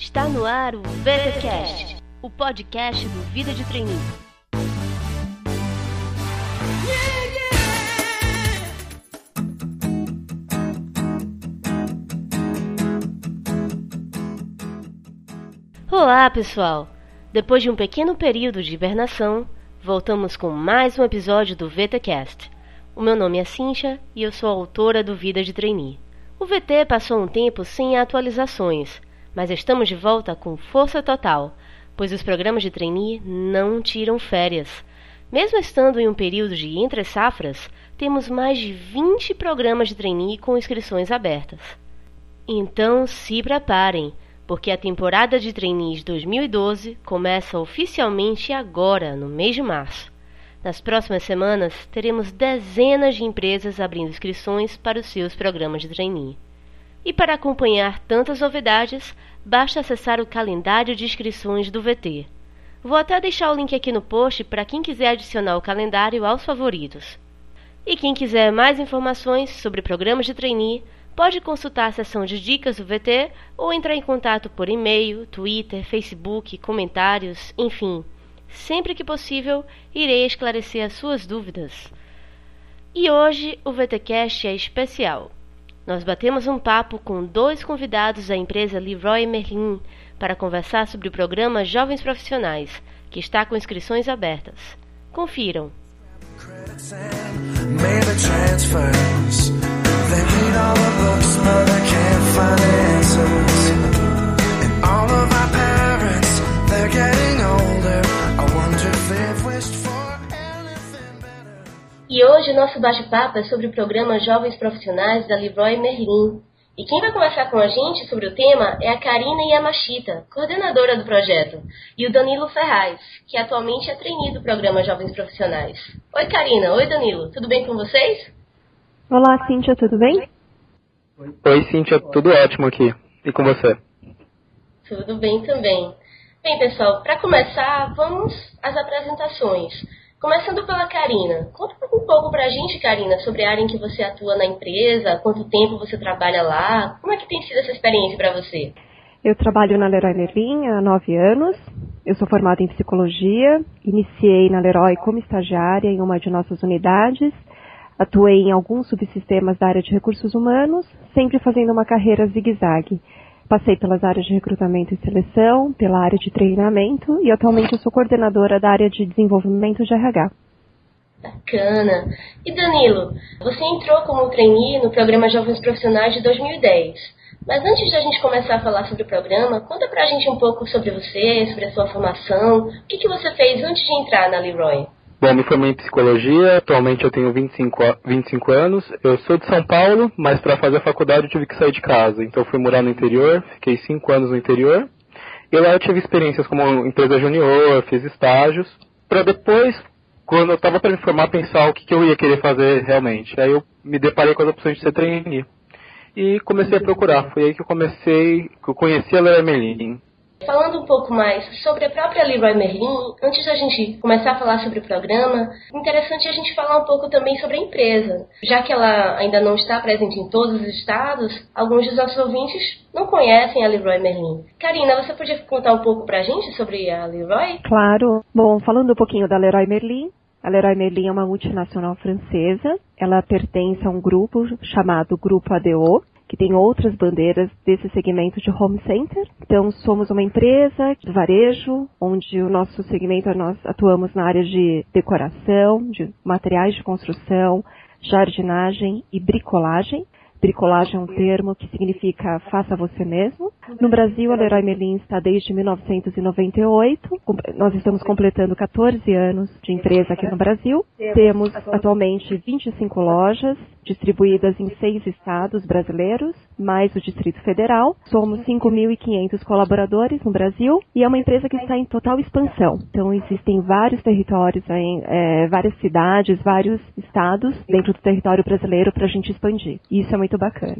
Está no ar o VTCast, o podcast do Vida de Treininho. Olá, pessoal! Depois de um pequeno período de hibernação, voltamos com mais um episódio do VTCast. O meu nome é Cincha e eu sou autora do Vida de Trainee. O VT passou um tempo sem atualizações, mas estamos de volta com força total, pois os programas de trainee não tiram férias. Mesmo estando em um período de entre safras, temos mais de 20 programas de trainee com inscrições abertas. Então se preparem, porque a temporada de trainees 2012 começa oficialmente agora, no mês de março. Nas próximas semanas, teremos dezenas de empresas abrindo inscrições para os seus programas de trainee. E para acompanhar tantas novidades, basta acessar o calendário de inscrições do VT. Vou até deixar o link aqui no post para quem quiser adicionar o calendário aos favoritos. E quem quiser mais informações sobre programas de trainee, pode consultar a seção de dicas do VT ou entrar em contato por e-mail, Twitter, Facebook, comentários, enfim. Sempre que possível, irei esclarecer as suas dúvidas. E hoje o VTcast é especial. Nós batemos um papo com dois convidados da empresa Leroy Merlin para conversar sobre o programa Jovens Profissionais, que está com inscrições abertas. Confiram. E nosso bate-papo é sobre o programa Jovens Profissionais da Leroy Merlin. E quem vai conversar com a gente sobre o tema é a Karina Yamashita, coordenadora do projeto, e o Danilo Ferraz, que atualmente é trainee do programa Jovens Profissionais. Oi Karina, oi Danilo, tudo bem com vocês? Olá Cíntia, tudo bem? Oi Cíntia, tudo ótimo aqui. E com você? Tudo bem também. Bem pessoal, para começar, vamos às apresentações. Começando pela Karina. Conta um pouco pra gente, Karina, sobre a área em que você atua na empresa, quanto tempo você trabalha lá, como é que tem sido essa experiência para você? Eu trabalho na Leroy Merlin há nove anos. Eu sou formada em psicologia, iniciei na Leroy como estagiária em uma de nossas unidades, atuei em alguns subsistemas da área de recursos humanos, sempre fazendo uma carreira zigue-zague. Passei pelas áreas de recrutamento e seleção, pela área de treinamento e atualmente eu sou coordenadora da área de desenvolvimento de RH. Bacana. E Danilo, você entrou como trainee no programa Jovens Profissionais de 2010. Mas antes de a gente começar a falar sobre o programa, conta pra gente um pouco sobre você, sobre a sua formação. O que, que você fez antes de entrar na Leroy? Bom, me formei em psicologia, atualmente eu tenho 25, 25 anos. Eu sou de São Paulo, mas para fazer a faculdade eu tive que sair de casa. Então fui morar no interior, fiquei 5 anos no interior. E lá eu tive experiências como empresa junior, fiz estágios. Para depois, quando eu estava para me formar, pensar o que, que, eu ia querer fazer realmente. Aí eu me deparei com as opções de ser trainee. E comecei a procurar. Foi aí que eu comecei, que eu conheci a Leroy Merlin. Falando um pouco mais sobre a própria Leroy Merlin, antes da gente começar a falar sobre o programa, interessante a gente falar um pouco também sobre a empresa. Já que ela ainda não está presente em todos os estados, alguns dos nossos ouvintes não conhecem a Leroy Merlin. Karina, você podia contar um pouco pra gente sobre a Leroy? Claro. Bom, falando um pouquinho da Leroy Merlin, a Leroy Merlin é uma multinacional francesa. Ela pertence a um grupo chamado Grupo ADO, que tem outras bandeiras desse segmento de home center. Então, somos uma empresa de varejo, onde o nosso segmento, nós atuamos na área de decoração, de materiais de construção, jardinagem e bricolagem. Bricolagem é um termo que significa faça você mesmo. No Brasil, a Leroy Merlin está desde 1998. Nós estamos completando 14 anos de empresa aqui no Brasil. Temos atualmente 25 lojas distribuídas em seis estados brasileiros, mais o Distrito Federal. Somos 5.500 colaboradores no Brasil e é uma empresa que está em total expansão. Então, existem vários territórios, é, várias cidades, vários estados dentro do território brasileiro para a gente expandir. E isso é muito bacana.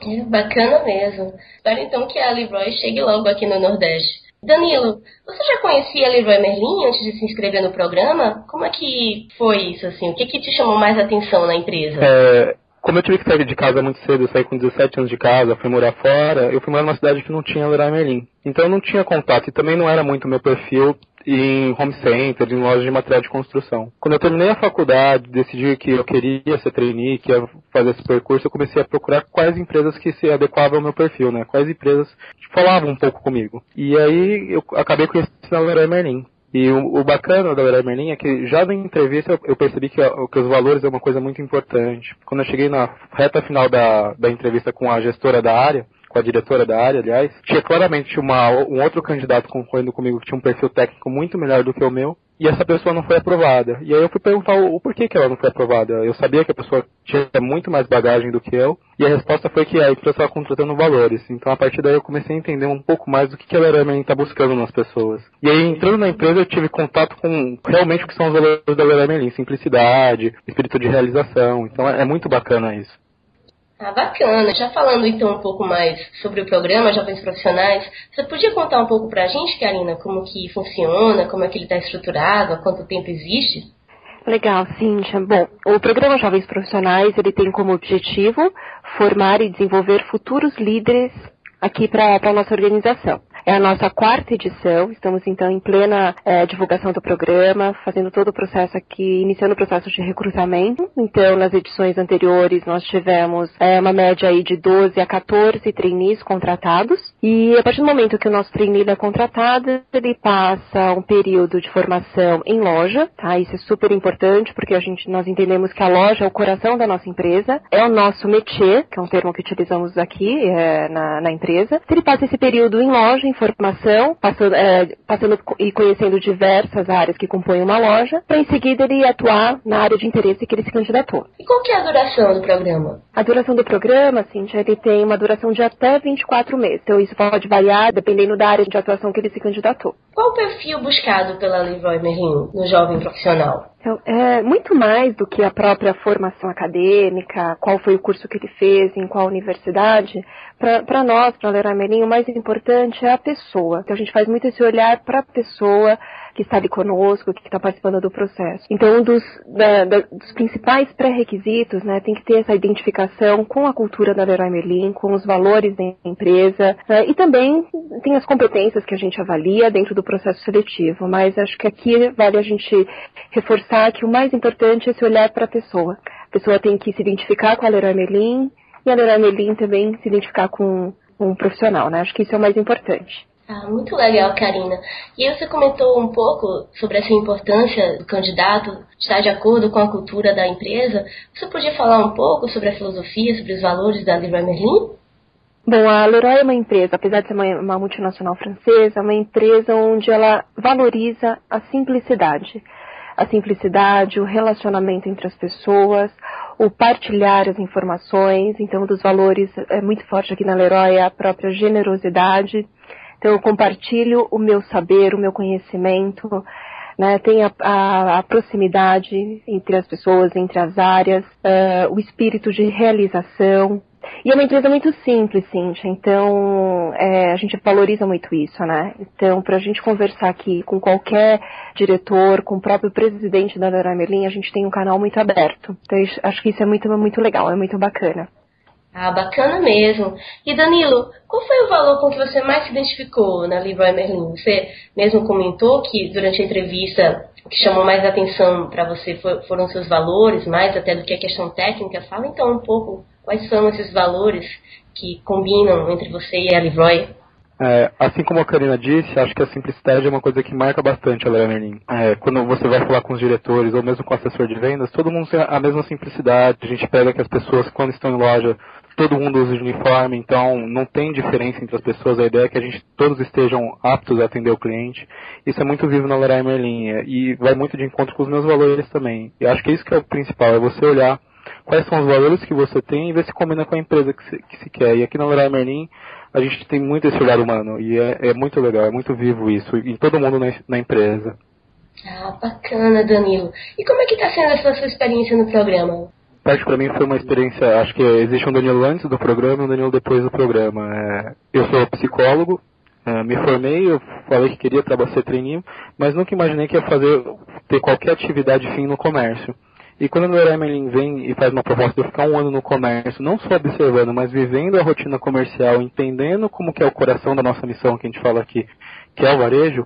É bacana mesmo. Espero então que a Leroy chegue logo aqui no Nordeste. Danilo, você já conhecia Leroy Merlin antes de se inscrever no programa? Como é que foi isso, assim? O que, que te chamou mais atenção na empresa? É, como eu tive que sair de casa muito cedo, eu saí com 17 anos de casa, fui morar fora, eu fui morar numa cidade que não tinha Leroy Merlin. Então eu não tinha contato e também não era muito meu perfil em home center, em lojas de material de construção. Quando eu terminei a faculdade, decidi que eu queria ser trainee, que ia fazer esse percurso, eu comecei a procurar quais empresas que se adequavam ao meu perfil, né? Quais empresas falavam um pouco comigo. E aí eu acabei conhecendo a Leroy Merlin. E o, o, bacana da Leroy Merlin é que já na entrevista eu, eu percebi que, que, os valores é uma coisa muito importante. Quando eu cheguei na reta final da, da entrevista com a gestora da área, com a diretora da área, aliás, tinha claramente uma, um outro candidato concorrendo comigo que tinha um perfil técnico muito melhor do que o meu, e essa pessoa não foi aprovada. E aí eu fui perguntar o, o porquê que ela não foi aprovada. Eu sabia que a pessoa tinha muito mais bagagem do que eu, e a resposta foi que a empresa estava contratando valores. Então a partir daí eu comecei a entender um pouco mais do que, que a Leroy está buscando nas pessoas. E aí entrando na empresa eu tive contato com realmente o que são os valores da Leroy simplicidade, espírito de realização. Então é, é muito bacana isso. Ah, bacana. Já falando então um pouco mais sobre o programa Jovens Profissionais, você podia contar um pouco pra gente, Karina, como que funciona, como é que ele está estruturado, há quanto tempo existe? Legal, Cíntia. Bom, o programa Jovens Profissionais, ele tem como objetivo formar e desenvolver futuros líderes aqui para a nossa organização. É a nossa quarta edição, estamos então em plena é, divulgação do programa, fazendo todo o processo aqui, iniciando o processo de recrutamento. Então, nas edições anteriores, nós tivemos é, uma média aí de 12 a 14 trainees contratados. E a partir do momento que o nosso trainee é contratado, ele passa um período de formação em loja, tá? Isso é super importante porque a gente, nós entendemos que a loja é o coração da nossa empresa, é o nosso métier, que é um termo que utilizamos aqui é, na, na empresa. Ele passa esse período em loja, em informação, passando, é, passando e conhecendo diversas áreas que compõem uma loja, para em seguida ele atuar na área de interesse que ele se candidatou. E qual que é a duração do programa? A duração do programa, Cintia, ele tem uma duração de até 24 meses. Então isso pode variar dependendo da área de atuação que ele se candidatou. Qual o perfil buscado pela Leroy Merlin no jovem profissional? Então, é muito mais do que a própria formação acadêmica, qual foi o curso que ele fez, em qual universidade. Para nós, para Leroy Merlin, o mais importante é a pessoa. Então, a gente faz muito esse olhar para a pessoa, que está ali conosco, que está participando do processo. Então, um dos, da, da, dos principais pré-requisitos, né, tem que ter essa identificação com a cultura da Leroy Merlin, com os valores da empresa, né, e também tem as competências que a gente avalia dentro do processo seletivo, mas acho que aqui vale a gente reforçar que o mais importante é esse olhar para a pessoa. A pessoa tem que se identificar com a Leroy Merlin, e a Leroy Merlin também se identificar com um profissional, né? Acho que isso é o mais importante. Ah, muito legal, Karina. E você comentou um pouco sobre essa importância do candidato estar de acordo com a cultura da empresa. Você podia falar um pouco sobre a filosofia, sobre os valores da Leroy Merlin? Bom, a Leroy é uma empresa, apesar de ser uma, uma multinacional francesa, é uma empresa onde ela valoriza a simplicidade. A simplicidade, o relacionamento entre as pessoas, o partilhar as informações. Então, um dos valores é muito forte aqui na Leroy é a própria generosidade então eu compartilho o meu saber, o meu conhecimento, né? tem a, a, a proximidade entre as pessoas, entre as áreas, uh, o espírito de realização. E é uma empresa muito simples, Cintia, então é, a gente valoriza muito isso, né? Então, para a gente conversar aqui com qualquer diretor, com o próprio presidente da Leroy Merlin, a gente tem um canal muito aberto. Então, acho que isso é muito, muito legal, é muito bacana. Ah, bacana mesmo. E Danilo, qual foi o valor com que você mais se identificou na Leroy Merlin? Você mesmo comentou que durante a entrevista o que chamou mais atenção para você foram seus valores, mais até do que a questão técnica. Fala então um pouco quais são esses valores que combinam entre você e a Leroy. É, assim como a Karina disse, acho que a simplicidade é uma coisa que marca bastante a Merlin. É, quando você vai falar com os diretores ou mesmo com o assessor de vendas, todo mundo tem a mesma simplicidade. A gente pega que as pessoas, quando estão em loja, todo mundo usa uniforme, então não tem diferença entre as pessoas. A ideia é que a gente todos estejam aptos a atender o cliente. Isso é muito vivo na Leroy Merlin é, e vai muito de encontro com os meus valores também. E acho que isso que é o principal, é você olhar quais são os valores que você tem e ver se combina com a empresa que se, que se quer. E aqui na Leroy Merlin a gente tem muito esse olhar humano e é, é muito legal, é muito vivo isso em todo mundo na, na empresa. Ah, bacana, Danilo. E como é que está sendo essa sua experiência no programa? parte para mim foi uma experiência, acho que existe um Danilo antes do programa e um Danilo depois do programa. É, eu sou psicólogo, é, me formei, eu falei que queria trabalhar ser treininho, mas nunca imaginei que ia fazer ter qualquer atividade fim no comércio. E quando Leroy Merlin vem e faz uma proposta de eu ficar um ano no comércio, não só observando, mas vivendo a rotina comercial, entendendo como que é o coração da nossa missão que a gente fala aqui, que é o varejo,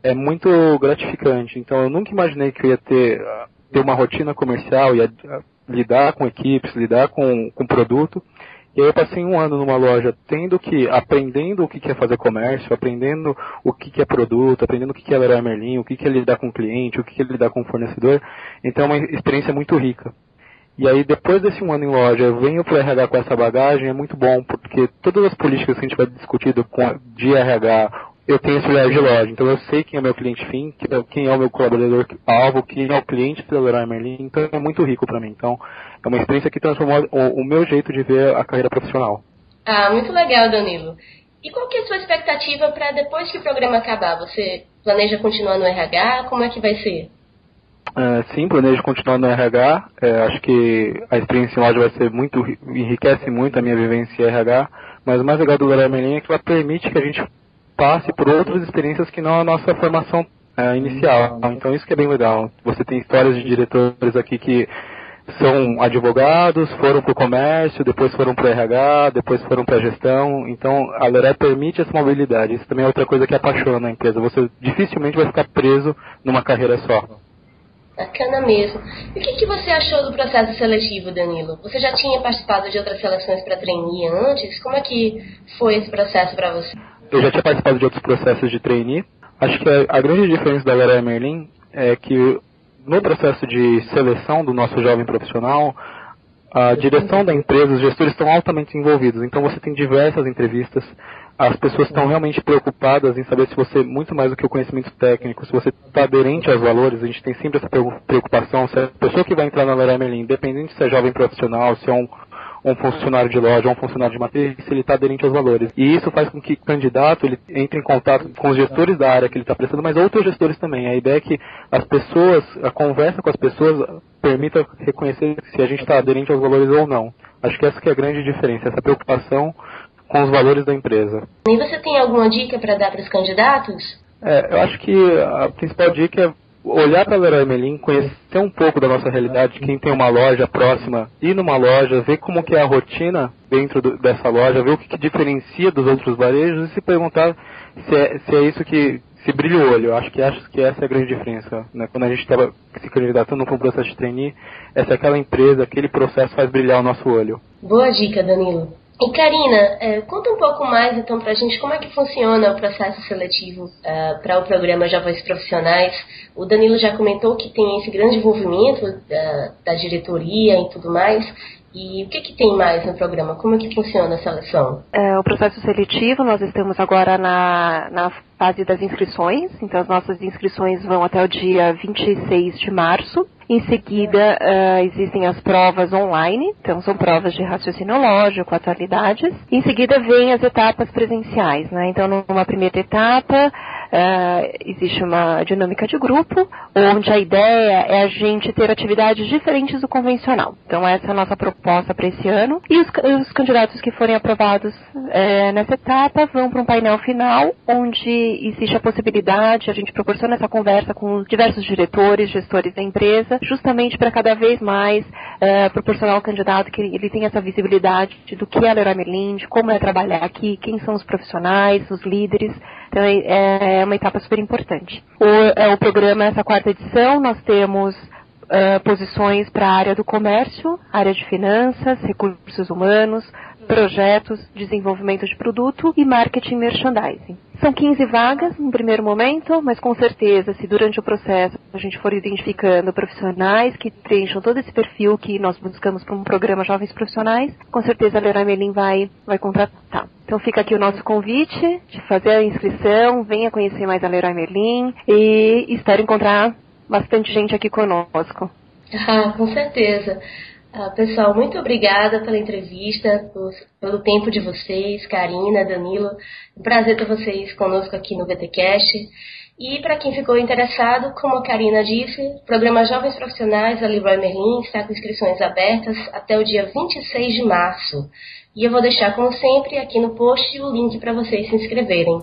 é muito gratificante. Então eu nunca imaginei que eu ia ter, ter uma rotina comercial, ia lidar com equipes, lidar com, com produto, e aí eu passei um ano numa loja tendo que, aprendendo o que é fazer comércio, aprendendo o que é produto, aprendendo o que é Leroy Merlin, o que é lidar com o cliente, o que é lidar com fornecedor. Então é uma experiência muito rica. E aí depois desse um ano em loja, eu venho para o RH com essa bagagem, é muito bom, porque todas as políticas que a gente vai discutir de RH eu tenho esse olhar de loja. Então eu sei quem é meu cliente fim, quem é o meu colaborador alvo, quem é o cliente do Leroy Merlin. Então é muito rico para mim. Então é uma experiência que transformou o, o, meu jeito de ver a carreira profissional. Ah, muito legal, Danilo. E qual que é a sua expectativa para depois que o programa acabar? Você planeja continuar no RH? Como é que vai ser? Uh, sim, planejo continuar no RH. É, acho que a experiência em loja vai ser muito, enriquece muito a minha vivência em RH. Mas o mais legal do Merlin é que ela permite que a gente passe por outras experiências que não a nossa formação é, inicial. Então isso que é bem legal. Você tem histórias de diretores aqui que são advogados, foram para o comércio, depois foram para o RH, depois foram para a gestão. Então a Leré permite essa mobilidade. Isso também é outra coisa que apaixona a empresa. Você dificilmente vai ficar preso numa carreira só. Bacana mesmo. E o que, que você achou do processo seletivo, Danilo? Você já tinha participado de outras seleções para trainee antes? Como é que foi esse processo para você? Eu já tinha participado de outros processos de trainee. Acho que a, grande diferença da Leroy Merlin é que no processo de seleção do nosso jovem profissional, a direção da empresa, os gestores estão altamente envolvidos. Então você tem diversas entrevistas, as pessoas estão realmente preocupadas em saber se você, muito mais do que o conhecimento técnico, se você está aderente aos valores, a gente tem sempre essa preocupação, se a pessoa que vai entrar na Leroy Merlin, independente se é jovem profissional, se é um um funcionário de loja um funcionário de matriz, se ele está aderente aos valores. E isso faz com que o candidato ele entre em contato com os gestores da área que ele está prestando, mas outros gestores também. A ideia é que as pessoas, a conversa com as pessoas permita reconhecer se a gente está aderente aos valores ou não. Acho que essa que é a grande diferença, essa preocupação com os valores da empresa. E você tem alguma dica para dar para os candidatos? É, eu acho que a principal dica é olhar para Leroy Merlin, conhecer um pouco da nossa realidade, quem tem uma loja próxima, ir numa loja, ver como que é a rotina dentro do, dessa loja, ver o que, que, diferencia dos outros varejos e se perguntar se é, se é isso que se brilha o olho. Acho que acho que essa é a grande diferença. Né? Quando a gente estava se candidatando para um processo de trainee, essa é aquela empresa, aquele processo faz brilhar o nosso olho. Boa dica, Danilo. E Karina, é, conta um pouco mais então para a gente como é que funciona o processo seletivo uh, para o programa Jovens Profissionais. O Danilo já comentou que tem esse grande envolvimento da, da diretoria e tudo mais. E o que, que tem mais no programa? Como é que funciona a seleção? É, o processo seletivo, nós estamos agora na, na fase das inscrições, então as nossas inscrições vão até o dia 26 de março. Em seguida, uh, existem as provas online, então são provas de raciocínio lógico, atualidades. Em seguida, vêm as etapas presenciais, né? Então, numa primeira etapa, uh, existe uma dinâmica de grupo, onde a ideia é a gente ter atividades diferentes do convencional. Então, essa é a nossa proposta para esse ano. E os, os, candidatos que forem aprovados uh, nessa etapa vão para um painel final, onde existe a possibilidade, a gente proporciona essa conversa com diversos diretores, gestores da empresa, justamente para cada vez mais uh, proporcionar ao candidato que ele tenha essa visibilidade do que é a Leroy Merlin, de como é trabalhar aqui, quem são os profissionais, os líderes. Então é, é uma etapa super importante. O, é, o programa, essa quarta edição, nós temos uh, posições para a área do comércio, área de finanças, recursos humanos, projetos, desenvolvimento de produto e marketing merchandising. São 15 vagas no primeiro momento, mas com certeza, se durante o processo a gente for identificando profissionais que preencham todo esse perfil que nós buscamos para um programa Jovens Profissionais, com certeza a Leroy Merlin vai, vai contratar. Então fica aqui o nosso convite de fazer a inscrição, venha conhecer mais a Leroy Merlin e espero encontrar bastante gente aqui conosco. Ah, com certeza. Ah, pessoal, muito obrigada pela entrevista, pelo tempo de vocês, Karina, Danilo. Um prazer ter vocês conosco aqui no VTCast. E para quem ficou interessado, como a Karina disse, o programa Jovens Profissionais da Leroy Merlin está com inscrições abertas até o dia 26 de março. E eu vou deixar, como sempre, aqui no post o link para vocês se inscreverem.